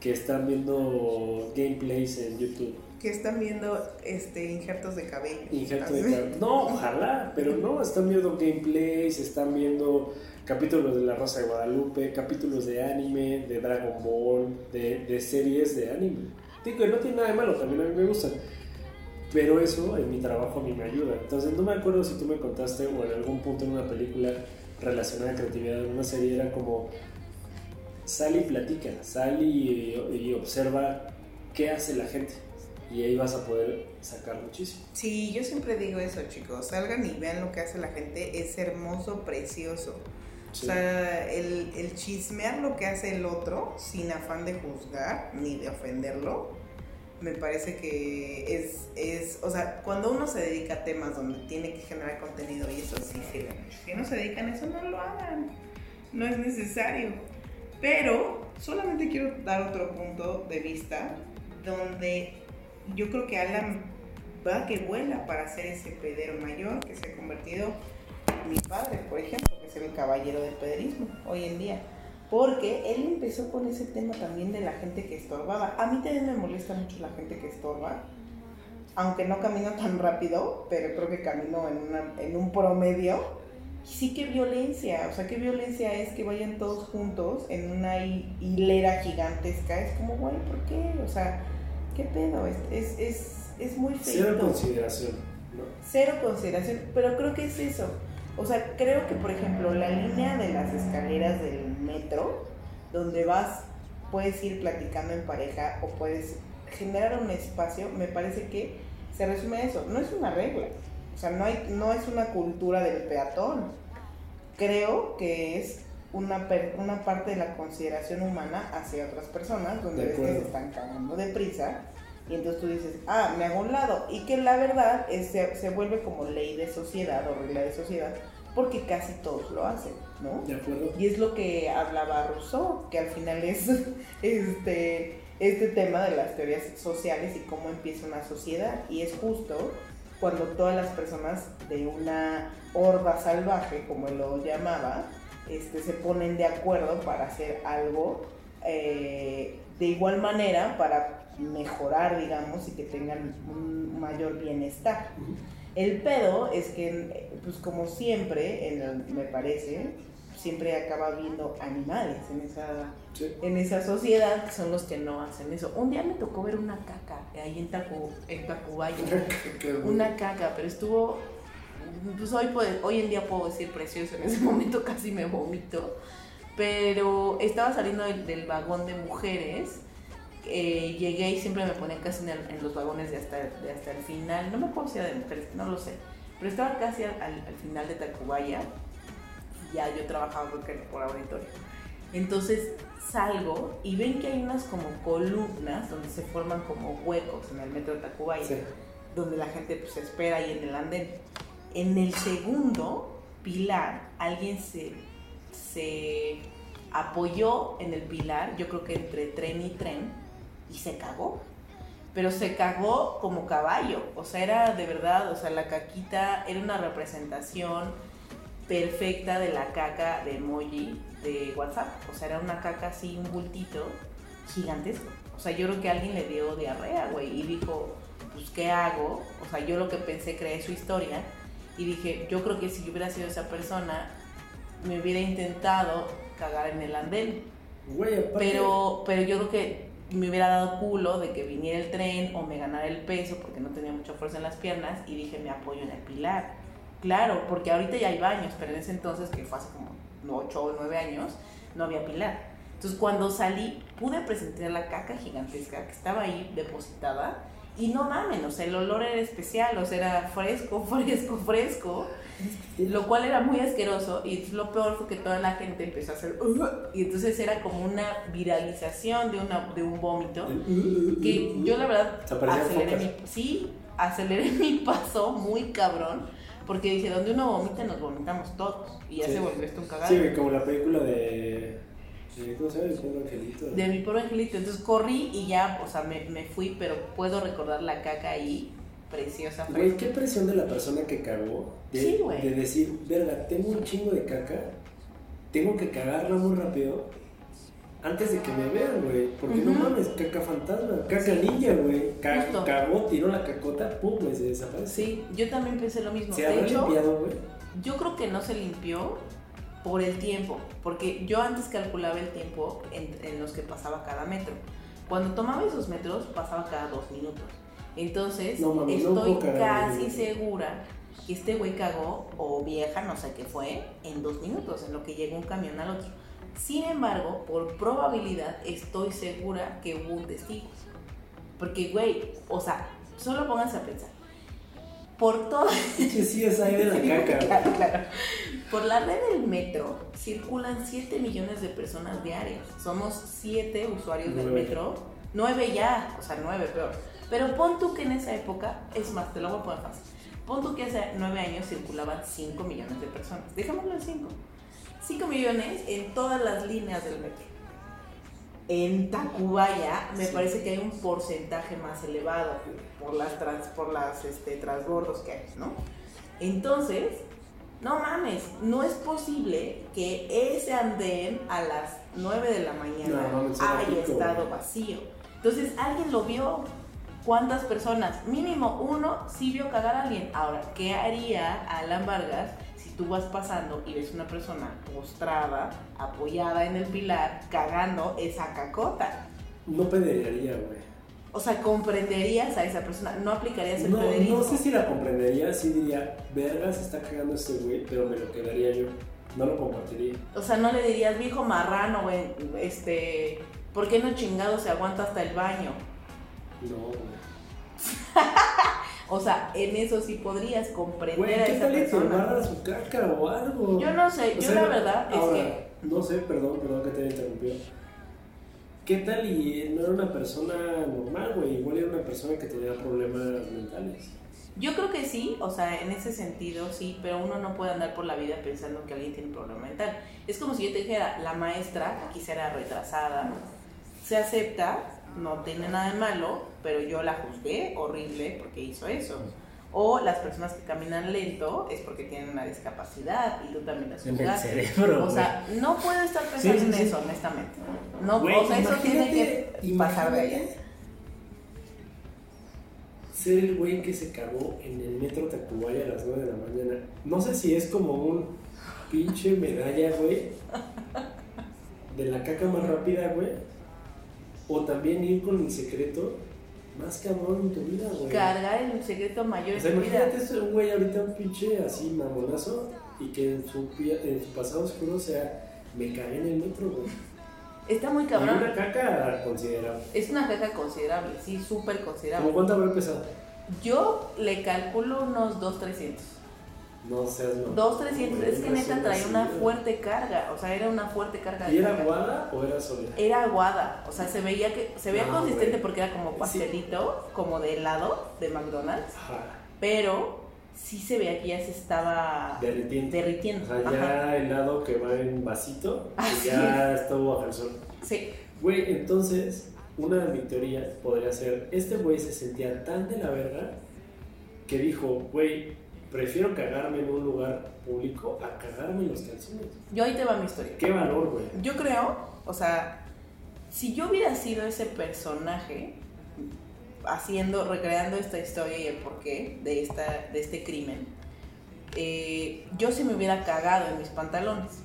que están viendo gameplays en YouTube. Que están viendo este injertos de cabello. Injertos de cabello. No, ojalá, pero no, están viendo gameplays, están viendo capítulos de La Rosa de Guadalupe, capítulos de anime, de Dragon Ball, de, de series de anime. Digo, no tiene nada de malo, también a mí me gustan. Pero eso en mi trabajo a mí me ayuda. Entonces no me acuerdo si tú me contaste o en algún punto en una película relacionada a creatividad, en una serie era como sal y platica, sal y, observa qué hace la gente. Y ahí vas a poder sacar muchísimo. Sí, yo siempre digo eso, chicos. Salgan y vean lo que hace la gente. Es hermoso, precioso. O sea, el, el, chismear lo que hace el otro sin afán de juzgar ni de ofenderlo me parece que es, es, o sea, cuando uno se dedica a temas donde tiene que generar contenido y eso sí sirve mucho. Si no se dedican a eso, no lo hagan. No es necesario. Pero solamente quiero dar otro punto de vista donde yo creo que Alan va que vuela para ser ese pedero mayor que se ha convertido mi padre, por ejemplo, que es el caballero del pederismo hoy en día. Porque él empezó con ese tema también de la gente que estorbaba. A mí también me molesta mucho la gente que estorba. Aunque no camino tan rápido, pero creo que camino en, en un promedio. Sí que violencia, o sea, qué violencia es que vayan todos juntos en una hilera gigantesca. Es como, güey, ¿por qué? O sea, ¿qué pedo? Es, es, es, es muy feo. Cero consideración, ¿no? Cero consideración, pero creo que es eso. O sea, creo que, por ejemplo, la línea de las escaleras del metro, donde vas, puedes ir platicando en pareja o puedes generar un espacio, me parece que se resume a eso. No es una regla, o sea, no, hay, no es una cultura del peatón. Creo que es una, una parte de la consideración humana hacia otras personas, donde ves que se están cagando de prisa. Y entonces tú dices, ah, me hago un lado. Y que la verdad es, se, se vuelve como ley de sociedad o regla de sociedad, porque casi todos lo hacen, ¿no? De acuerdo. Y es lo que hablaba Rousseau, que al final es este, este tema de las teorías sociales y cómo empieza una sociedad. Y es justo cuando todas las personas de una horda salvaje, como él lo llamaba, este, se ponen de acuerdo para hacer algo eh, de igual manera para mejorar, digamos, y que tengan un mayor bienestar. El pedo es que, pues como siempre, en me parece, siempre acaba viendo animales en esa, en esa sociedad que son los que no hacen eso. Un día me tocó ver una caca ahí en, Tacu, en Tacubaya. una caca, pero estuvo, pues hoy, hoy en día puedo decir precioso, en ese momento casi me vomito, pero estaba saliendo del, del vagón de mujeres eh, llegué y siempre me ponía casi en, los vagones de hasta, de hasta, el final, no me acuerdo si era de mujeres, no lo sé, pero estaba casi al, al final de Tacubaya, ya yo trabajaba por auditorio. Entonces salgo y ven que hay unas como columnas donde se forman como huecos en el metro de Tacubaya, donde la gente pues espera ahí en el andén. En el segundo pilar alguien se, se apoyó en el pilar, yo creo que entre tren y tren, y se cagó. Pero se cagó como caballo, o sea, era de verdad, o sea, la caquita era una representación perfecta de la caca de emoji de WhatsApp. O sea, era una caca así, un bultito gigantesco. O sea, yo creo que alguien le dio diarrea, güey, y dijo, pues, ¿qué hago? O sea, yo lo que pensé, creé su historia, y dije, yo creo que si yo hubiera sido esa persona, me hubiera intentado cagar en el andén. pero, pero yo creo que me hubiera dado culo de que viniera el tren o me ganara el peso porque no tenía mucha fuerza en las piernas y dije me apoyo en el pilar. Claro, porque ahorita ya hay baños, pero en ese entonces, que fue hace como 8 o 9 años, no había pilar. Entonces cuando salí pude presentar la caca gigantesca que estaba ahí depositada y no mamen, o sea, el olor era especial, o sea, era fresco, fresco, fresco, lo cual era muy asqueroso y lo peor fue que toda la gente empezó a hacer y entonces era como una viralización de, una, de un vómito que yo la verdad aceleré mi, sí, aceleré mi paso muy cabrón porque dije, donde uno vomita nos vomitamos todos y ya se volvió esto un cagado. Sí, como la película de ¿Cómo se llama? Mi angelito. De mi pobre angelito. Entonces corrí y ya, o sea, me, me fui, pero puedo recordar la caca ahí, preciosa. Güey, qué presión de la persona que cagó. De, sí, güey. De decir, verga, tengo un chingo de caca, tengo que cagarla muy rápido antes de que me vean, güey. Porque no mames, caca fantasma, caca ninja, güey. cagó, tiró la cacota, pum, güey, se desaparece. Sí, yo también pensé lo mismo. ¿Se ha limpiado, güey? Yo creo que no se limpió por el tiempo, porque yo antes calculaba el tiempo en, los que pasaba cada metro. Cuando tomaba esos metros pasaba cada dos minutos. Entonces estoy casi segura que este güey cagó o vieja, no sé qué fue, en dos minutos, en lo que llega un camión al otro. Sin embargo, por probabilidad estoy segura que hubo un testigo. Porque, güey, o sea, solo pónganse a pensar por todo. Sí, es ahí de la caca. Por la red del metro circulan 7 millones de personas diarias. Somos 7 usuarios del metro Nueve ya, o sea, nueve peor. Pero pon tú que en esa época, es más, te lo voy a poner fácil. Pon tú que hace nueve años circulaban 5 millones de personas. Dejémoslo en 5. 5 millones en todas las líneas del metro. En Tacubaya me Sí. parece que hay un porcentaje más elevado por las, trans, por las este, transbordos que hay, ¿no? Entonces, no mames, no es posible que ese andén a las 9 de la mañana No, haya pico, estado vacío. Entonces, alguien lo vio. ¿Cuántas personas? Mínimo uno sí vio cagar a alguien. Ahora, ¿qué haría Alan Vargas tú vas pasando y ves una persona postrada, apoyada en el pilar, cagando esa cacota? No pediría, güey. O sea, comprenderías a esa persona, no aplicarías el No, pederismo. no sé si la comprendería, sí diría, verga, se está cagando este güey, pero me lo quedaría yo. No lo compartiría. O sea, no le dirías, viejo marrano, güey, este, ¿por qué no chingado se aguanta hasta el baño? No, güey. O sea, en eso sí podrías comprender Güey, a ¿qué esa tal persona. barra su caca o algo? Yo no sé, O yo sea, la verdad es ahora, que No sé, perdón, perdón que te haya interrumpido. ¿Qué tal y no era una persona normal, güey? Igual era una persona que tenía problemas mentales. yo creo que sí, o sea, en ese sentido sí, pero uno no puede andar por la vida pensando que alguien tiene un problema mental. Es como si yo te dijera, la maestra quizá era retrasada, se acepta, no tiene nada de malo, pero yo la juzgué horrible porque hizo eso. O las personas que caminan lento es porque tienen una discapacidad y tú también las el juzgaste. cerebro, O sea, no puedo estar pensando Sí, sí, en eso, honestamente. No, Güey, o sea, eso tiene que pasar de allá. Ser el güey que se cagó en el metro Tacubaya a las 9 de la mañana. No sé si es como un pinche medalla, güey. De la caca más rápida, güey. O también ir con el secreto más cabrón en tu vida, güey. Cargar el secreto mayor O sea, de tu vida. imagínate eso, un güey ahorita un pinche así mamonazo y que en su, en su pasado oscuro sea, me cagué en el metro, güey. Está muy cabrón. una caca considerable. Es una caja considerable, sí, súper ¿Cómo considerable. cuánto habrá pesado? Yo le calculo unos 2.300. No seas no. 2.300, es que neta traía una fuerte carga, o sea, era una fuerte carga ¿Y era aguada o era sólida? Era aguada, o sea, se veía que se veía No, consistente güey. porque era como pastelito, como de helado de McDonald's, Ajá. pero sí se veía que ya se estaba Derritiendo. derritiendo. O sea, ya Ajá. helado que va en vasito, Así y ya estuvo bajo el sol. Sí, Güey, entonces, una de mis teorías podría ser, este güey se sentía tan de la verga que dijo, güey, prefiero cagarme en un lugar público a cagarme en los calzones. yo ahí te va mi historia. Qué valor, güey. Yo creo, o sea, si yo hubiera sido ese personaje haciendo, recreando esta historia y el porqué de, esta, de este crimen, eh, yo sí me hubiera cagado en mis pantalones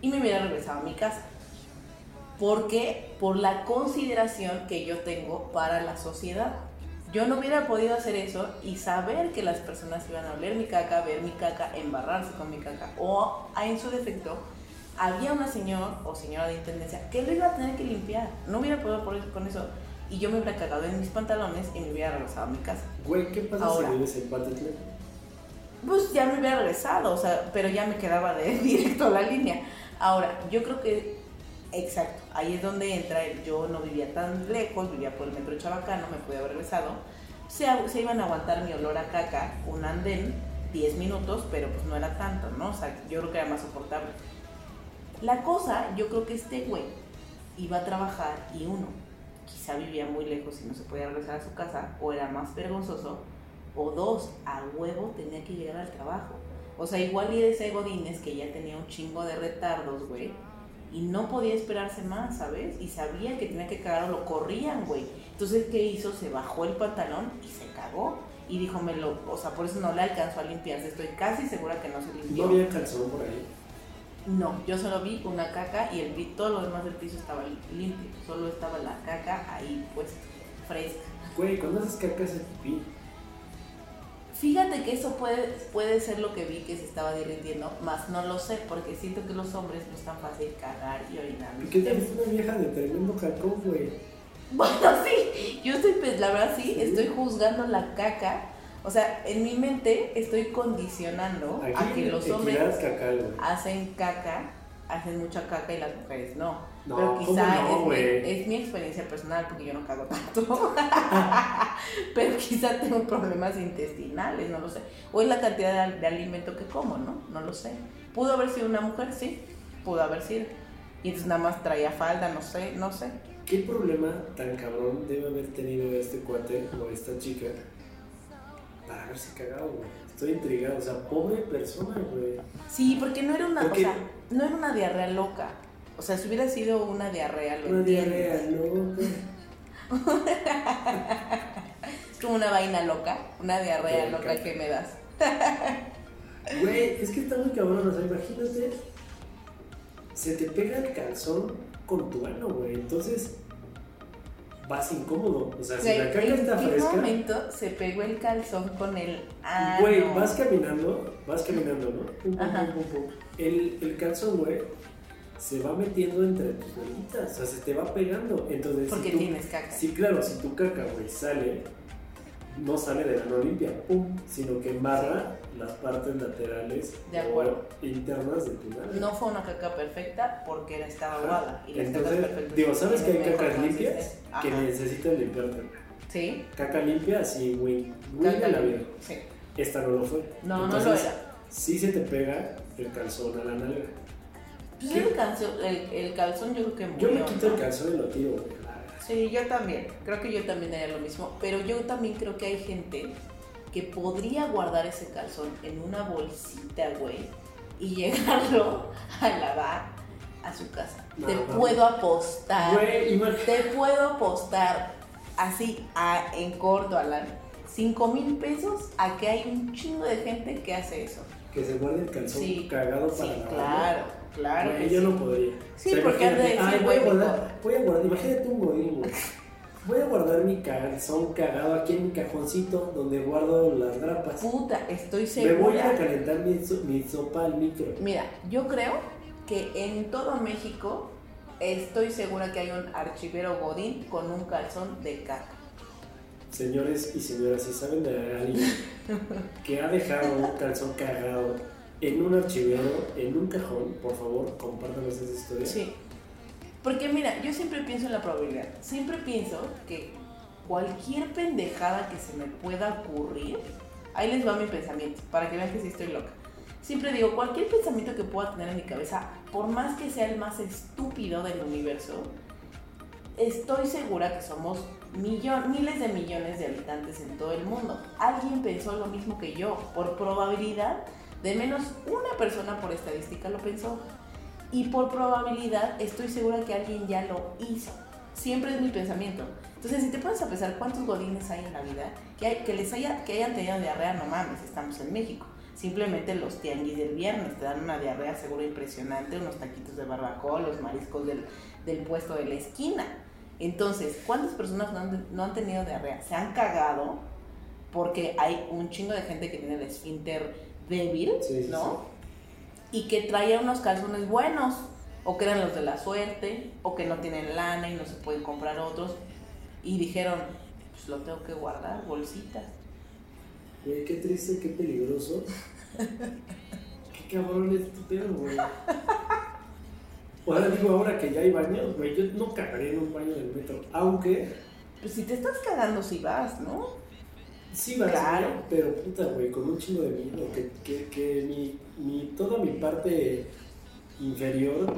y me hubiera regresado a mi casa. ¿Por qué? Por la consideración que yo tengo para la sociedad. Yo no hubiera podido hacer eso y saber que las personas iban a oler mi caca, ver mi caca, embarrarse con mi caca. O en su defecto, había una señora o señora de intendencia que lo iba a tener que limpiar. No hubiera podido por eso- con eso. Y yo me hubiera cagado en mis pantalones y me hubiera regresado a mi casa. Güey, ¿qué pasa Ahora. si vives en Patitlán? Pues ya me hubiera regresado, o sea, pero ya me quedaba de directo a la línea. Ahora, yo creo que, exacto, ahí es donde entra yo no vivía tan lejos, vivía por el metro de Chabacano, me pude haber regresado. Se, iban a aguantar mi olor a caca, un andén, 10 minutos, pero pues no era tanto, ¿no? O sea, yo creo que era más soportable. La cosa, yo creo que este güey iba a trabajar y uno, quizá vivía muy lejos y no se podía regresar a su casa, o era más vergonzoso, o dos, a huevo tenía que llegar al trabajo. O sea, igual y ese Godínez que ya tenía un chingo de retardos, güey, y no podía esperarse más, ¿sabes? Y sabía que tenía que cagar o lo corrían, güey. Entonces, ¿qué hizo? Se bajó el pantalón y se cagó. Y dijo, me lo, o sea, por eso no le alcanzó a limpiarse. Estoy casi segura que no se No limpió. había calzón por ahí. No, yo solo vi una caca y el todo lo demás del piso estaba limpio. Solo estaba la caca ahí, pues, fresca. Güey, cuando haces caca haces pipí. Fíjate que eso puede, puede ser lo que vi que se estaba derritiendo, más no lo sé, porque siento que los hombres no es tan fácil cagar y orinar. ¿Y qué tal es una vieja de tremendo cacón, güey? Bueno, sí, yo estoy, pues, la verdad sí, Sí. estoy juzgando la caca. O sea, en mi mente estoy condicionando a que los hombres güey. hacen caca, hacen mucha caca y las mujeres no. No, pero ¿cómo quizá no, es, mi, es mi experiencia personal porque yo no cago tanto. pero quizá tengo problemas intestinales, no lo sé. O es la cantidad de, de alimento que como, ¿no? No lo sé. ¿Pudo haber sido una mujer? Sí, pudo haber sido. Y entonces nada más traía falda, no sé, no sé. ¿Qué problema tan cabrón debe haber tenido este cuate o esta chica para haberse cagado, güey? Estoy intrigado, o sea, pobre persona, güey. Sí, porque no era una, Porque- o sea, no era una diarrea loca. O sea, si hubiera sido una diarrea, lo Una entiendo. diarrea, ¿no? güey? Es como una vaina loca, una diarrea loca caca. que me das. Güey, es que está muy cabrón, o sea, imagínate, se te pega el calzón con tu ano, güey, entonces vas incómodo, o sea, si Güey, la caca ¿En está fresca, momento se pegó el calzón con el güey, vas caminando, vas caminando, ¿no? Pum, pum, pum. El, el calzón, güey, se va metiendo entre tus manitas, o sea, se te va pegando, entonces... Porque si tú- tienes caca. Sí, claro, si tu caca, güey, sale, no sale de la no limpia, pum, sino que embarra las partes laterales De o internas de tu nalga. No fue una caca perfecta porque era estaba aguada. Y las Entonces, perfectas digo, ¿sabes que hay cacas limpias consistencia. que Ajá. necesitan limpiarte? Sí, Caca limpia, sí, güey, güey la vida. Sí. Esta no lo fue. No, Entonces, no lo era. Sí se te pega el calzón a la nalga. Pues ¿Qué? el, calzón, el, el calzón yo creo que Yo murió. me quito ¿no? el calzón y lo tiro, güey. Sí, yo también. Creo que yo también haría lo mismo. Pero yo también creo que hay gente que podría guardar ese calzón en una bolsita, güey, y llegarlo a lavar a su casa. No, Te no. puedo apostar. Güey. Te puedo apostar así a- en corto, Alan. 5 mil pesos a que hay un chingo de gente que hace eso. Que se guarde el calzón Sí, cagado Sí, para lavarlo. claro, claro. Güey, que yo sí. no podría. Sí, porque de decir, ay, voy a guardar, voy a guardar, imagínate un godín, güey. Voy a guardar mi calzón cagado aquí en mi cajoncito donde guardo las grapas. Puta, estoy Me voy a segura. calentar mi, so- mi sopa al micro. Mira, yo creo que en todo México estoy segura que hay un archivero Godín con un calzón de caca. Señores y señoras, si saben de alguien que ha dejado un calzón cagado en un archivero, en un cajón, por favor, compártanos esa historia. Sí. Porque mira, yo siempre pienso en la probabilidad. Siempre pienso que cualquier pendejada que se me pueda ocurrir, ahí les va mi pensamiento, para que vean que sí estoy loca. Siempre digo, cualquier pensamiento que pueda tener en mi cabeza, por más que sea el más estúpido del universo, estoy segura que somos millon- miles de millones de habitantes en todo el mundo. Alguien pensó lo mismo que yo. Por probabilidad, de menos una persona por estadística lo pensó. Y por probabilidad, estoy segura que alguien ya lo hizo. Siempre es mi pensamiento. Entonces, si te pones a pensar cuántos godines hay en la vida, que, hay- que les haya, que hayan tenido diarrea, no mames, estamos en México. Simplemente los tianguis del viernes te dan una diarrea seguro impresionante, unos taquitos de barbacoa, los mariscos del, del puesto de la esquina. Entonces, ¿cuántas personas no han, no han tenido diarrea? Se han cagado porque hay un chingo de gente que tiene el esfínter débil, Sí, sí, ¿no? Y que traía unos calzones buenos, o que eran los de la suerte, o que no tienen lana y no se pueden comprar otros. Y dijeron, pues lo tengo que guardar, bolsita. Güey, qué triste, qué peligroso. qué cabrón es tu pedo, güey. Ahora digo, ahora que ya hay baños, güey, yo no cagaría en un baño del metro. Aunque Pues si te estás cagando, si vas, ¿no? Sí vas, Claro. güey, pero puta, güey, con un chingo de miedo. Que, que, que mi, mi, toda mi parte inferior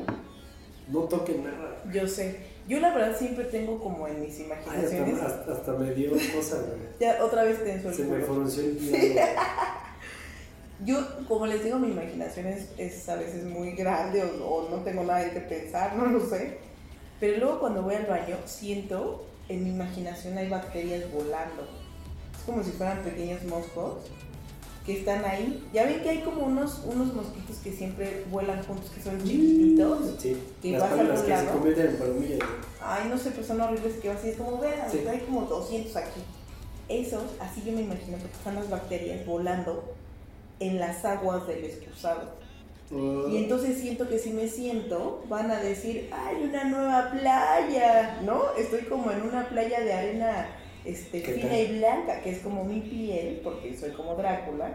no toque nada. Yo sé. Yo la verdad siempre tengo como en mis imaginaciones. hasta, hasta, hasta me dio cosas, güey. Ya otra vez el Se me culo. frunció el miedo. Yo, como les digo, mi imaginación es, es a veces muy grande o, o no tengo nada en que pensar, no lo sé. Pero luego cuando voy al baño siento en mi imaginación hay bacterias volando. Como si fueran pequeños moscos que están ahí. Ya ven que hay como unos, unos mosquitos que siempre vuelan juntos, que son chiquititos. Sí, Que las vas que se convierten en palomillas. Ay, no sé, pero son horribles que así es como, vean, Sí. hay como 200 aquí. Esos, así yo me imagino que están las bacterias volando en las aguas del excusado. Oh. Y entonces siento que si me siento, van a decir, hay una nueva playa, ¿no? Estoy como en una playa de arena este, ¿Qué fina y blanca, que es como mi piel, porque soy como Drácula.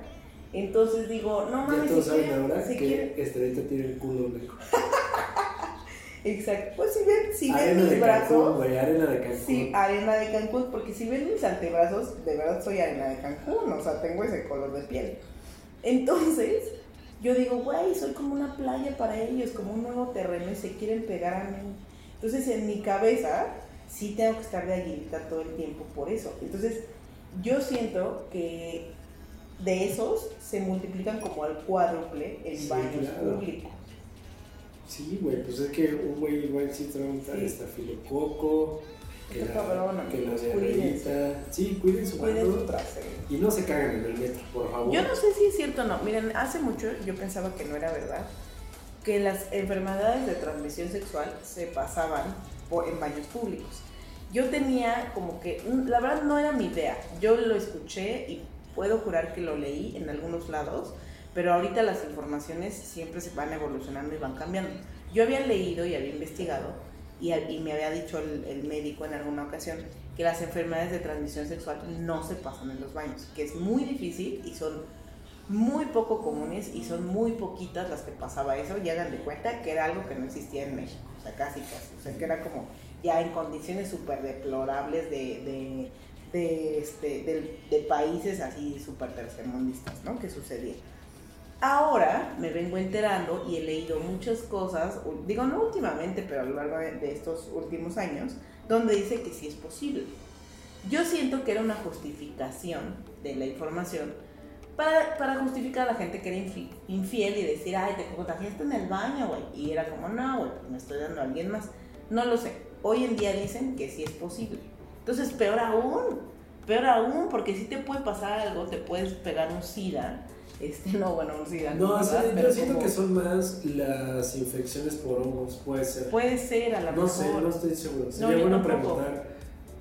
Entonces digo, no Ya mames, todos si saben quieren- ahora si que Estrellita tiene el culo blanco. Exacto. Pues si ven, si ven mis Cancún, brazos. güey, arena de Cancún. Sí, arena de Cancún, porque si ven mis antebrazos, de verdad soy arena de Cancún, o sea, tengo ese color de piel. Entonces, yo digo, güey, soy como una playa para ellos, como un nuevo terreno y se quieren pegar a mí. Entonces, en mi cabeza, sí tengo que estar de aguilita todo el tiempo por eso. Entonces, yo siento que de esos se multiplican como al cuádruple en Sí, baños claro. públicos. Sí, güey, pues es que un güey igual sí trae un tal Sí. estafilococo, que la, cabrón, que la. Sí, cuiden su Cuiden su mano trasero. y no se caguen en el metro, por favor. Yo no sé si es cierto o no. Miren, hace mucho yo pensaba que no era verdad, que las enfermedades de transmisión sexual se pasaban en baños públicos. Yo tenía como que, la verdad no era mi idea. Yo lo escuché y puedo jurar que lo leí en algunos lados, pero ahorita las informaciones siempre se van evolucionando y van cambiando. Yo había leído y había investigado y me había dicho el, el médico en alguna ocasión que las enfermedades de transmisión sexual no se pasan en los baños, que es muy difícil y son muy poco comunes y son muy poquitas las que pasaba eso y hagan de cuenta que era algo que no existía en México, o sea, casi o sea, que era como ya en condiciones súper deplorables de, de, este, de, de países así súper tercermundistas, ¿no? Que sucedía. Ahora me vengo enterando y he leído muchas cosas, digo no últimamente, pero a lo largo de estos últimos años, donde dice que sí es posible. Yo siento que era una justificación de la información para, para justificar a la gente que era infi- infiel y decir, ay, te contagiaste en el baño, güey. Y era como, no, güey, pues me estoy dando a alguien más. No lo sé. Hoy en día dicen que sí es posible. Entonces, peor aún, peor aún, porque si te puede pasar algo, te puedes pegar un SIDA. Este, no, bueno, un SIDA. No, o sea, yo siento como- que son más las infecciones por hongos, puede ser. Puede ser, a lo no mejor. sé, no estoy seguro. Sería yo bueno preguntar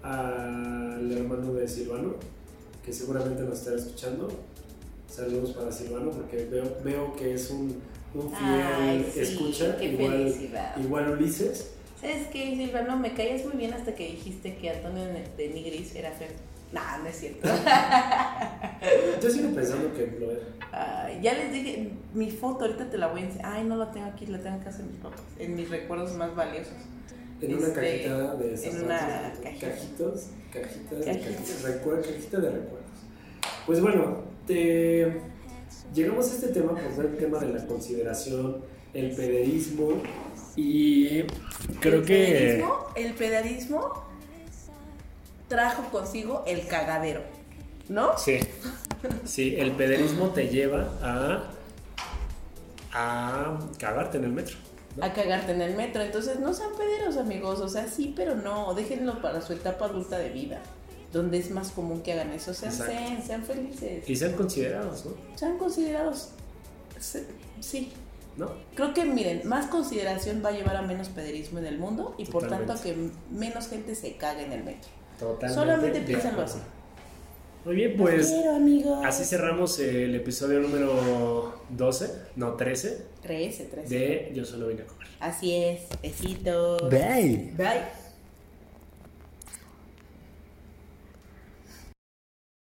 al hermano de Silvano, que seguramente nos estará escuchando. Saludos para Silvano, porque veo, veo que es un, un fiel Ay, sí, escucha, qué igual, igual Ulises. ¿Sabes qué, Silvano? Me caías muy bien hasta que dijiste que Antonio de Nigris era feo. Nah, no es cierto. Yo sigo pensando que lo era. Ay, ya les dije, mi foto ahorita te la voy a enseñar. Ay, no la tengo aquí, la tengo que hacer mis fotos. En mis recuerdos más valiosos. En una Este, cajita de esas. en una cajita. Cajitos, Cajitas. cajitas, recuer- cajita de recuerdos. Pues bueno, te... llegamos a este tema por el tema de la consideración, el pederismo y creo el que... Pederismo, el pederismo trajo consigo el cagadero, ¿no? Sí, sí, el pederismo te lleva a, a cagarte en el metro. ¿no? A cagarte en el metro. Entonces, no sean pederos, amigos. O sea, sí, pero no. Déjenlo para su etapa adulta de vida. Donde es más común que hagan eso. Sean, sean, sean felices. Y sean considerados, ¿no? Sean considerados. Sí. ¿No? Creo que, miren, más consideración va a llevar a menos pederismo en el mundo y por tanto a que menos gente se cague en el metro. Totalmente. Solamente piénsalo así. Muy bien, pues Quiero, amigos. así cerramos el episodio número 12, no 13, 13, 13. de Yo solo vine a comer. Así es. Besitos. Bye. Bye.